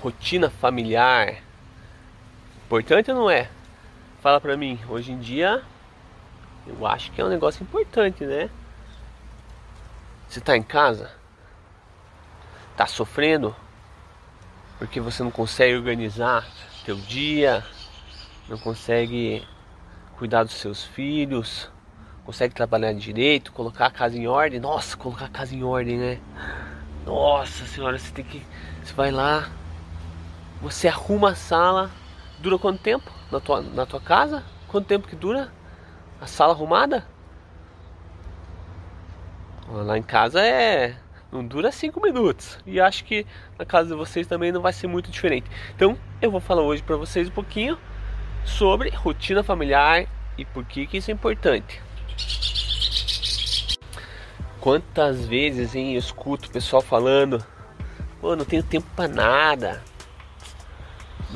rotina familiar importante ou não é? Fala pra mim, hoje em dia eu acho que é um negócio importante, né? Você tá em casa? Tá sofrendo? Porque você não consegue organizar teu dia, não consegue cuidar dos seus filhos, consegue trabalhar direito, colocar a casa em ordem. Nossa, colocar a casa em ordem, né? Nossa senhora, você tem que. Você vai lá, você arruma a sala. Dura quanto tempo na tua, na tua casa? Quanto tempo que dura a sala arrumada? Lá em casa é. Não dura 5 minutos. E acho que na casa de vocês também não vai ser muito diferente. Então eu vou falar hoje para vocês um pouquinho sobre rotina familiar e por que, que isso é importante. Quantas vezes hein, eu escuto o pessoal falando, pô, não tenho tempo para nada.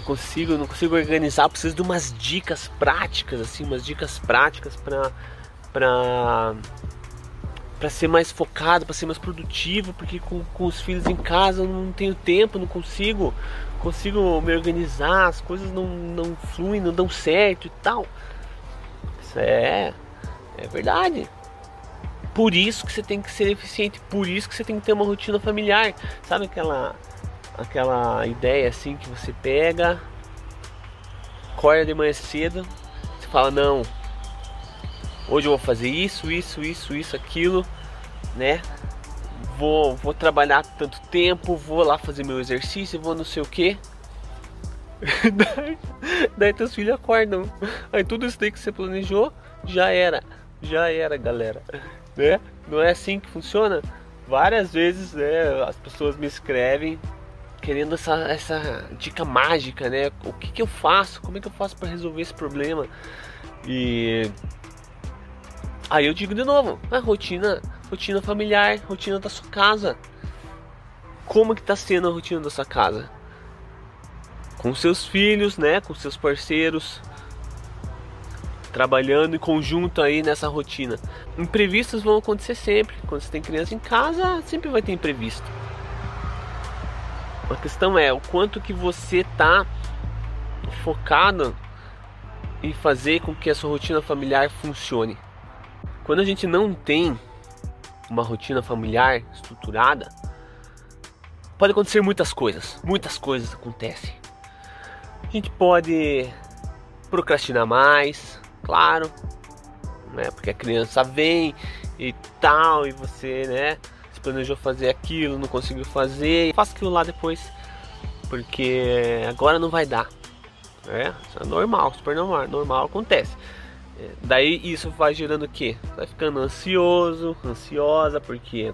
Não consigo, não consigo organizar, preciso de umas dicas práticas assim, umas dicas práticas para para para ser mais focado, para ser mais produtivo, porque com, com os filhos em casa eu não tenho tempo, não consigo, consigo me organizar, as coisas não, não fluem, não dão certo e tal. Isso é, é verdade. Por isso que você tem que ser eficiente, por isso que você tem que ter uma rotina familiar. Sabe aquela aquela ideia assim que você pega, acorda de manhã cedo, você fala não, hoje eu vou fazer isso, isso, isso, isso, aquilo, né? Vou, vou trabalhar tanto tempo, vou lá fazer meu exercício, vou não sei o que. daí, daí teus filhos acordam. Aí tudo isso daí que você planejou já era. Já era, galera. Né? Não é assim que funciona? Várias vezes né, as pessoas me escrevem querendo essa, essa dica mágica, né? O que, que eu faço? Como é que eu faço para resolver esse problema? E Aí eu digo de novo, a rotina, rotina familiar, rotina da sua casa. Como que tá sendo a rotina da sua casa? Com seus filhos, né, com seus parceiros, trabalhando em conjunto aí nessa rotina. Imprevistos vão acontecer sempre. Quando você tem criança em casa, sempre vai ter imprevisto. A questão é o quanto que você tá focado em fazer com que a sua rotina familiar funcione. Quando a gente não tem uma rotina familiar estruturada, pode acontecer muitas coisas. Muitas coisas acontecem. A gente pode procrastinar mais, claro, né? Porque a criança vem e tal, e você, né? Se planejou fazer aquilo, não conseguiu fazer, faça aquilo lá depois, porque agora não vai dar. É, isso é normal, super normal, normal acontece. Daí isso vai gerando o quê? Vai ficando ansioso, ansiosa, porque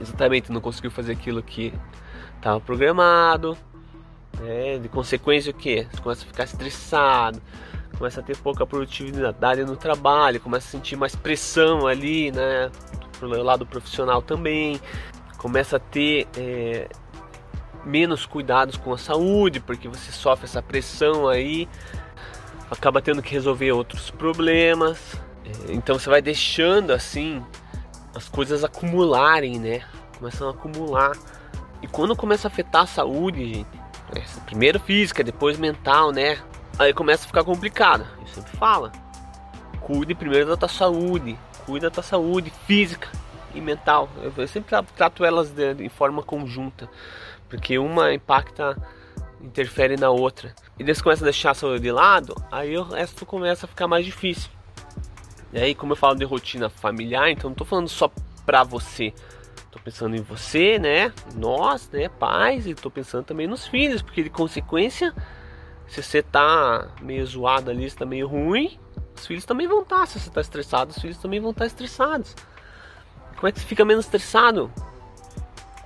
exatamente não conseguiu fazer aquilo que estava programado. Né? De consequência o que? Você começa a ficar estressado, começa a ter pouca produtividade no trabalho, começa a sentir mais pressão ali, né? Pro lado profissional também, começa a ter é, menos cuidados com a saúde, porque você sofre essa pressão aí acaba tendo que resolver outros problemas. É, então você vai deixando assim as coisas acumularem, né? Começam a acumular. E quando começa a afetar a saúde, gente, é, primeiro física, depois mental, né? Aí começa a ficar complicado. Eu sempre falo. Cuide primeiro da tua saúde. Cuide da tua saúde física e mental. Eu, sempre trato elas de, de forma conjunta. Porque uma impacta interfere na outra. E daí você começa a deixar a saúde de lado, aí o resto começa a ficar mais difícil. E aí, como eu falo de rotina familiar, então não tô falando só pra você. Tô pensando em você, né? Nós, né, pais, e tô pensando também nos filhos, porque de consequência, se você tá meio zoado ali, se tá meio ruim, os filhos também vão estar. Tá. Se você tá estressado, os filhos também vão estar tá estressados. Como é que você fica menos estressado?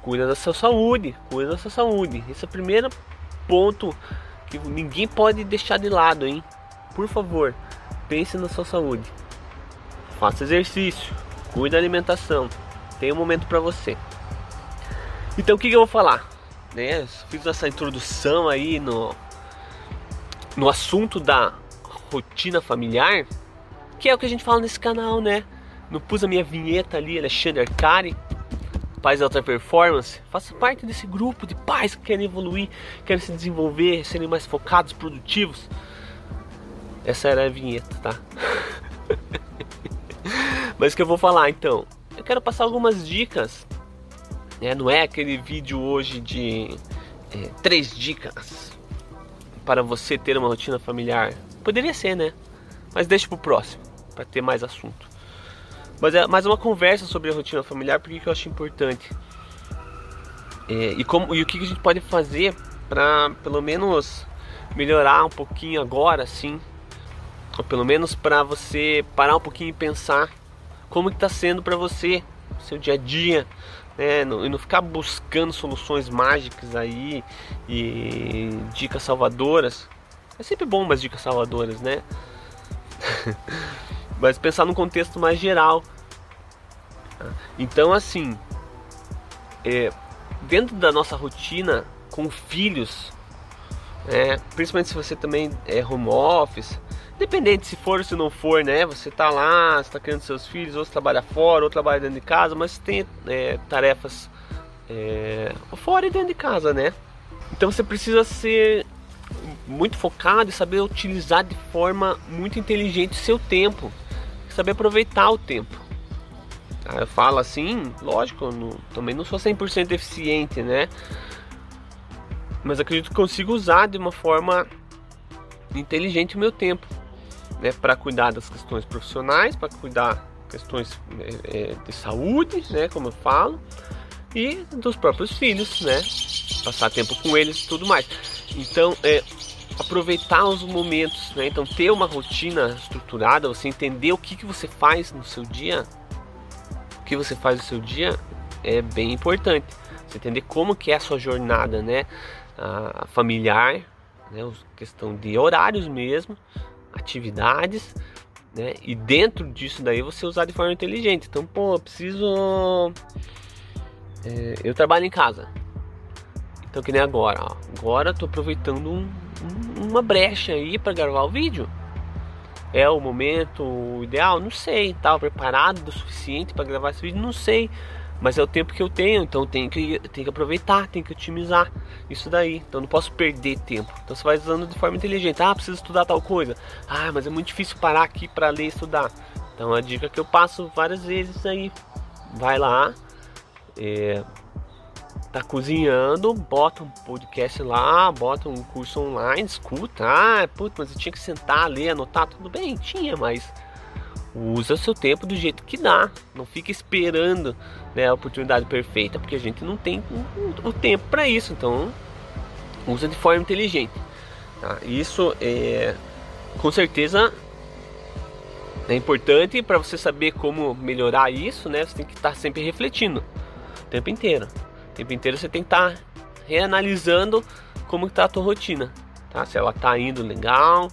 Cuida da sua saúde, cuida da sua saúde. Esse é o primeiro ponto que ninguém pode deixar de lado, hein? Por favor, pense na sua saúde. Faça exercício, cuide da alimentação. Tem um momento para você. Então o que, que, eu vou falar? Né? Fiz essa introdução aí no, no assunto da rotina familiar, que é o que a gente fala nesse canal, né? Não pus a minha vinheta ali, Alexandre Arcari. pais de alta performance, faça parte desse grupo de pais que querem evoluir, querem se desenvolver, serem mais focados, produtivos. Essa era a vinheta, tá? Mas que eu vou falar então. Eu quero passar algumas dicas. Né? Não é aquele vídeo hoje de é, três dicas para você ter uma rotina familiar. Poderia ser, né? Mas deixa pro próximo, para ter mais assunto. Mas é mais uma conversa sobre a rotina familiar, porque que eu acho importante. É, e, como, e o que a gente pode fazer para pelo menos melhorar um pouquinho agora, sim. Ou pelo menos para você parar um pouquinho e pensar como está sendo para você, seu dia a dia, né? e não ficar buscando soluções mágicas aí e dicas salvadoras. É sempre bom umas dicas salvadoras, né? Mas pensar num contexto mais geral. Então, assim, é, dentro da nossa rotina com filhos, é, principalmente se você também é home office, independente se for ou se não for, né? Você tá lá, está criando seus filhos, ou trabalha fora, ou trabalha dentro de casa, mas tem é, tarefas é, fora e dentro de casa, né? Então você precisa ser muito focado e saber utilizar de forma muito inteligente seu tempo, saber aproveitar o tempo. Ah, eu falo assim, lógico, não, também não sou 100% eficiente, né? Mas acredito que consigo usar de uma forma inteligente o meu tempo, né? Para cuidar das questões profissionais, para cuidar questões é, de saúde, né? Como eu falo, e dos próprios filhos, né? Passar tempo com eles e tudo mais. Então, é, aproveitar os momentos, né? Então ter uma rotina estruturada, você entender o que, que você faz no seu dia, o que você faz no seu dia é bem importante. Você entender como que é a sua jornada, né? Familiar, né? questão de horários mesmo, atividades, né? E dentro disso daí você usar de forma inteligente. Então, pô, eu preciso. É, eu trabalho em casa. Então que nem agora, ó. Agora eu tô aproveitando um, uma brecha aí para gravar o vídeo. É o momento ideal? Não sei. Estava preparado o suficiente para gravar esse vídeo? Não sei. Mas é o tempo que eu tenho, então tenho que, tenho que aproveitar, tenho que otimizar isso daí. Então não posso perder tempo. Então você vai usando de forma inteligente. Ah, preciso estudar tal coisa. Ah, mas é muito difícil parar aqui para ler e estudar. Então a dica que eu passo várias vezes aí. Vai lá, é, tá cozinhando, bota um podcast lá, bota um curso online, escuta. Ah, putz, mas eu tinha que sentar, ler, anotar, tudo bem, tinha, mas usa seu tempo do jeito que dá. Não fica esperando né, a oportunidade perfeita, porque a gente não tem o, tempo para isso. Então, usa de forma inteligente. Tá? Isso é com certeza é importante para você saber como melhorar isso, né? Você tem que estar sempre refletindo o tempo inteiro. O tempo inteiro você tem que estar tá reanalisando como está a tua rotina, tá? Se ela está indo legal,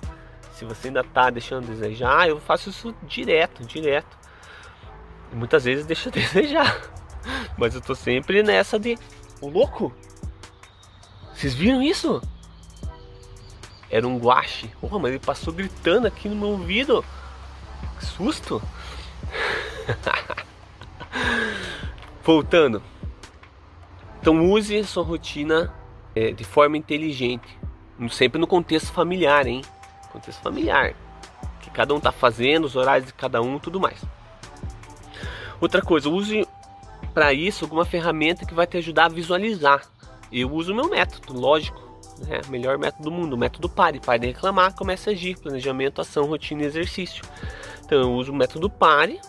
se você ainda está deixando desejar, eu faço isso direto, direto. E muitas vezes deixa desejar. Mas eu tô sempre nessa de, o louco. Vocês viram isso? Era um guache. Oh, mas ele passou gritando aqui no meu ouvido. Que susto. Voltando. Então use sua rotina é, de forma inteligente, sempre no contexto familiar, hein? Contexto familiar, que cada um está fazendo, os horários de cada um, tudo mais. Outra coisa, use para isso alguma ferramenta que vai te ajudar a visualizar. Eu uso o meu método, lógico, né? melhor método do mundo, o método PARE. Pare de reclamar, comece a agir, planejamento, ação, rotina e exercício. Então eu uso o método PARE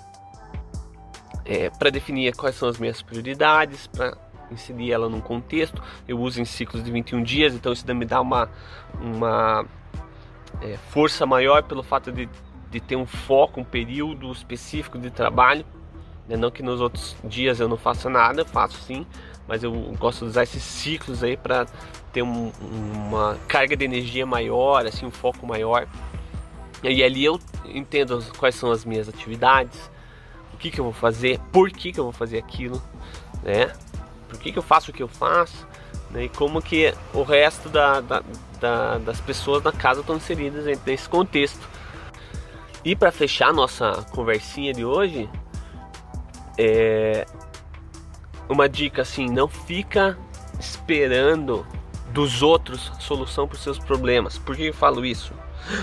é, para definir quais são as minhas prioridades, para inserir ela num contexto. Eu uso em ciclos de 21 dias, então isso me dá uma, uma é, força maior pelo fato de, de ter um foco, um período específico de trabalho. Né? Não que nos outros dias eu não faça nada, faço sim, mas eu gosto de usar esses ciclos aí para ter um, uma carga de energia maior, assim, um foco maior. E ali eu entendo quais são as minhas atividades, o que, que eu vou fazer, por que, que eu vou fazer aquilo, né? Por que, que eu faço o que eu faço, né? e como que o resto da, da, da, das pessoas na casa estão inseridas desse contexto. E para fechar nossa conversinha de hoje, é uma dica assim, não fica esperando dos outros solução para os seus problemas. Por que eu falo isso?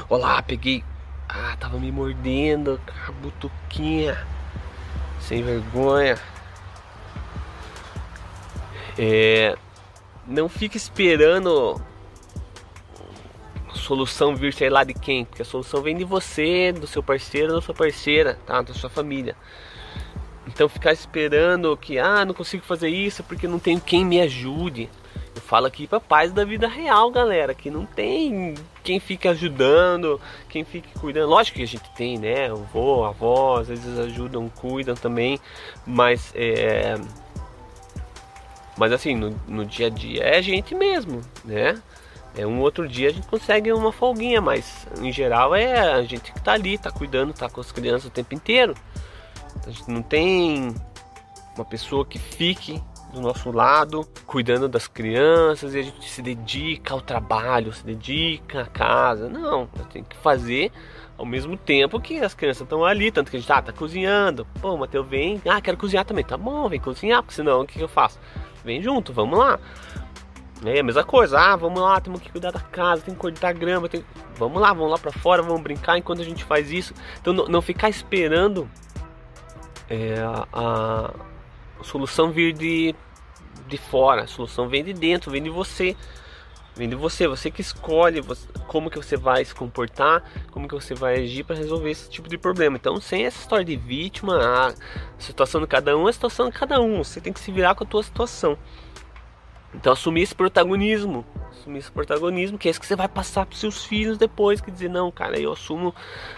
Olá, peguei. Ah, tava me mordendo, butuquinha. Sem vergonha. É, não fique esperando a solução vir sei lá de quem, porque a solução vem de você, do seu parceiro, da sua parceira, tá? Da sua família. Então ficar esperando que ah, não consigo fazer isso porque não tenho quem me ajude. Eu falo aqui para pais da vida real, galera, que não tem quem fique ajudando, quem fique cuidando. Lógico que a gente tem, né? O avô, a avó, às vezes ajudam, cuidam também, mas é mas assim, no, no dia a dia é a gente mesmo, né? É um outro dia a gente consegue uma folguinha, mas em geral é a gente que tá ali, tá cuidando, tá com as crianças o tempo inteiro. A gente não tem uma pessoa que fique do nosso lado, cuidando das crianças, e a gente se dedica ao trabalho, se dedica à casa. Não, tem que fazer ao mesmo tempo que as crianças estão ali, tanto que a gente ah, tá cozinhando. Pô, Matheus vem, ah, quero cozinhar também. Tá bom, vem cozinhar, porque senão o que, que eu faço? Vem junto, vamos lá. É a mesma coisa, ah, vamos lá, temos que cuidar da casa, tem que cortar grama, tem... vamos lá, vamos lá para fora, vamos brincar enquanto a gente faz isso. Então não, não ficar esperando é, a, a solução vir de, de fora, a solução vem de dentro, vem de você. Vem de você, você que escolhe como que você vai se comportar, como que você vai agir para resolver esse tipo de problema. Então, sem essa história de vítima, a situação de cada um é a situação de cada um. Você tem que se virar com a tua situação. Então, assumir esse protagonismo, assumir esse protagonismo, que é isso que você vai passar para seus filhos depois, que dizer não, cara, eu assumo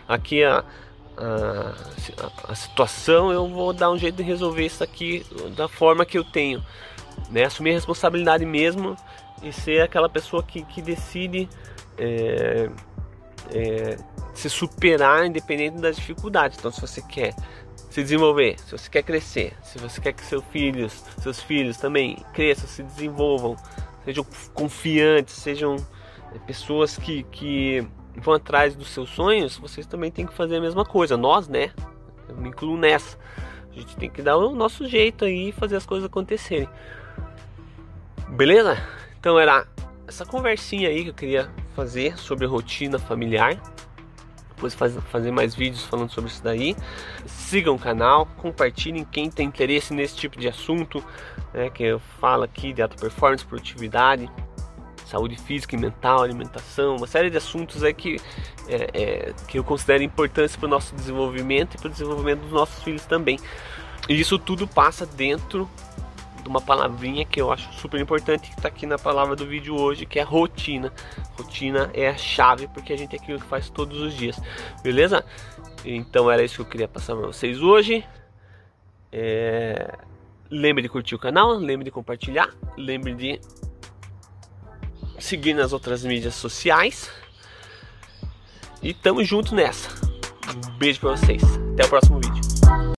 aqui a, a, a, situação, eu vou dar um jeito de resolver isso aqui da forma que eu tenho, né? Assumir a responsabilidade mesmo e ser aquela pessoa que, que decide é, é, se superar independente das dificuldades. Então, se você quer se desenvolver, se você quer crescer, se você quer que seus filhos, seus filhos também cresçam, se desenvolvam, sejam confiantes, sejam é, pessoas que, que vão atrás dos seus sonhos, vocês também têm que fazer a mesma coisa. Nós, né? Eu me incluo nessa. A gente tem que dar o nosso jeito aí e fazer as coisas acontecerem. Beleza? Então era essa conversinha aí que eu queria fazer sobre rotina familiar. Depois faz, fazer mais vídeos falando sobre isso daí. Sigam o canal, compartilhem quem tem interesse nesse tipo de assunto, né, que eu falo aqui de alta performance, produtividade, saúde física e mental, alimentação, uma série de assuntos aí que, é, é, que eu considero importantes para o nosso desenvolvimento e para o desenvolvimento dos nossos filhos também. E isso tudo passa dentro de uma palavrinha que eu acho super importante que está aqui na palavra do vídeo hoje, que é rotina. Rotina é a chave porque a gente é aquilo que faz todos os dias, beleza? Então era isso que eu queria passar para vocês hoje. É... Lembre de curtir o canal, lembre de compartilhar, lembre de seguir nas outras mídias sociais. E tamo junto nessa. Um beijo para vocês. Até o próximo vídeo.